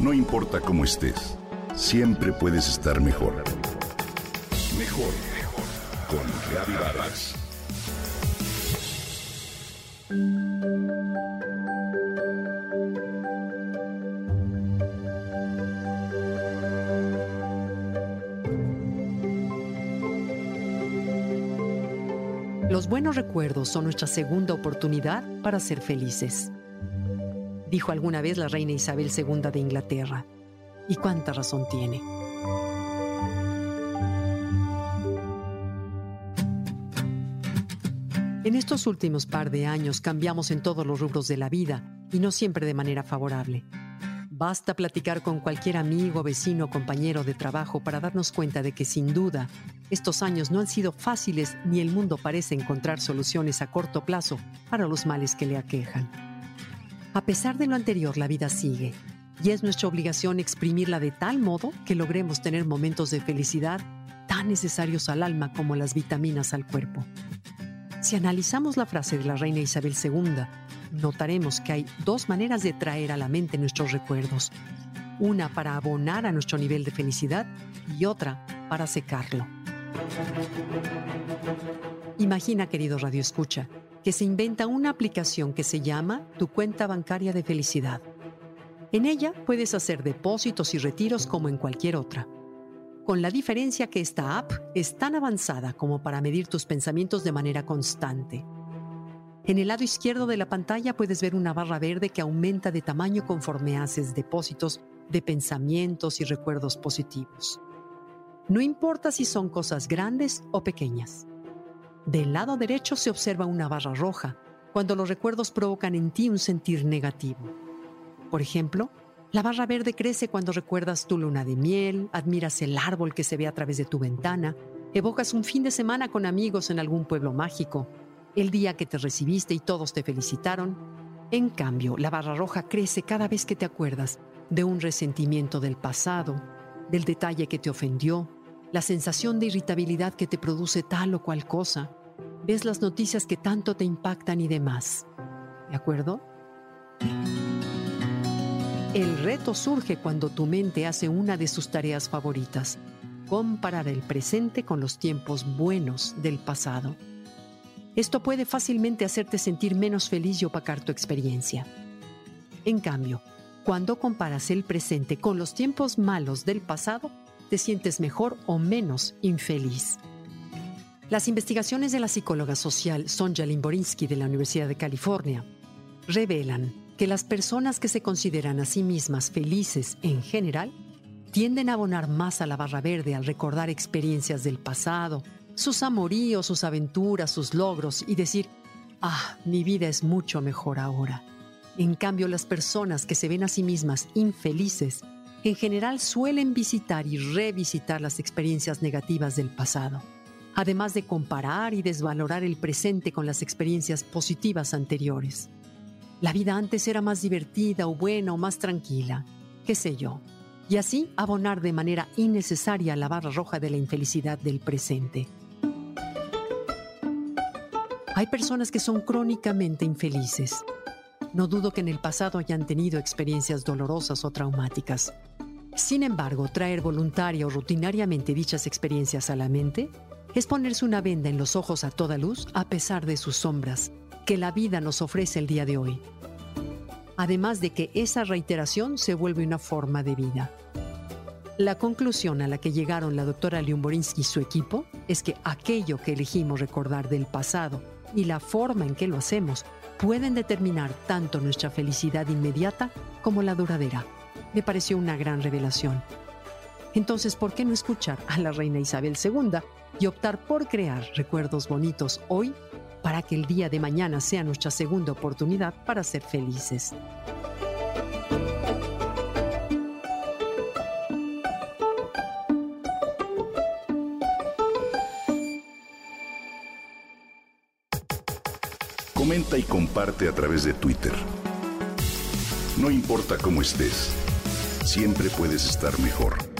No importa cómo estés, siempre puedes estar mejor. Mejor, mejor. Con Reavivadas. Los buenos recuerdos son nuestra segunda oportunidad para ser felices dijo alguna vez la reina Isabel II de Inglaterra. ¿Y cuánta razón tiene? En estos últimos par de años cambiamos en todos los rubros de la vida y no siempre de manera favorable. Basta platicar con cualquier amigo, vecino o compañero de trabajo para darnos cuenta de que sin duda estos años no han sido fáciles ni el mundo parece encontrar soluciones a corto plazo para los males que le aquejan. A pesar de lo anterior, la vida sigue y es nuestra obligación exprimirla de tal modo que logremos tener momentos de felicidad tan necesarios al alma como las vitaminas al cuerpo. Si analizamos la frase de la reina Isabel II, notaremos que hay dos maneras de traer a la mente nuestros recuerdos. Una para abonar a nuestro nivel de felicidad y otra para secarlo. Imagina, querido Radio Escucha, que se inventa una aplicación que se llama Tu cuenta bancaria de felicidad. En ella puedes hacer depósitos y retiros como en cualquier otra, con la diferencia que esta app es tan avanzada como para medir tus pensamientos de manera constante. En el lado izquierdo de la pantalla puedes ver una barra verde que aumenta de tamaño conforme haces depósitos de pensamientos y recuerdos positivos. No importa si son cosas grandes o pequeñas. Del lado derecho se observa una barra roja, cuando los recuerdos provocan en ti un sentir negativo. Por ejemplo, la barra verde crece cuando recuerdas tu luna de miel, admiras el árbol que se ve a través de tu ventana, evocas un fin de semana con amigos en algún pueblo mágico, el día que te recibiste y todos te felicitaron. En cambio, la barra roja crece cada vez que te acuerdas de un resentimiento del pasado, del detalle que te ofendió, la sensación de irritabilidad que te produce tal o cual cosa, ves las noticias que tanto te impactan y demás. ¿De acuerdo? El reto surge cuando tu mente hace una de sus tareas favoritas, comparar el presente con los tiempos buenos del pasado. Esto puede fácilmente hacerte sentir menos feliz y opacar tu experiencia. En cambio, cuando comparas el presente con los tiempos malos del pasado, te sientes mejor o menos infeliz. Las investigaciones de la psicóloga social Sonja Limborinsky de la Universidad de California revelan que las personas que se consideran a sí mismas felices en general tienden a abonar más a la barra verde al recordar experiencias del pasado, sus amoríos, sus aventuras, sus logros y decir, ah, mi vida es mucho mejor ahora. En cambio, las personas que se ven a sí mismas infelices en general suelen visitar y revisitar las experiencias negativas del pasado, además de comparar y desvalorar el presente con las experiencias positivas anteriores. La vida antes era más divertida o buena o más tranquila, qué sé yo, y así abonar de manera innecesaria la barra roja de la infelicidad del presente. Hay personas que son crónicamente infelices. No dudo que en el pasado hayan tenido experiencias dolorosas o traumáticas. Sin embargo, traer voluntaria o rutinariamente dichas experiencias a la mente es ponerse una venda en los ojos a toda luz a pesar de sus sombras que la vida nos ofrece el día de hoy. Además de que esa reiteración se vuelve una forma de vida. La conclusión a la que llegaron la doctora Liumborinsky y su equipo es que aquello que elegimos recordar del pasado y la forma en que lo hacemos pueden determinar tanto nuestra felicidad inmediata como la duradera me pareció una gran revelación. Entonces, ¿por qué no escuchar a la reina Isabel II y optar por crear recuerdos bonitos hoy para que el día de mañana sea nuestra segunda oportunidad para ser felices? Comenta y comparte a través de Twitter. No importa cómo estés siempre puedes estar mejor.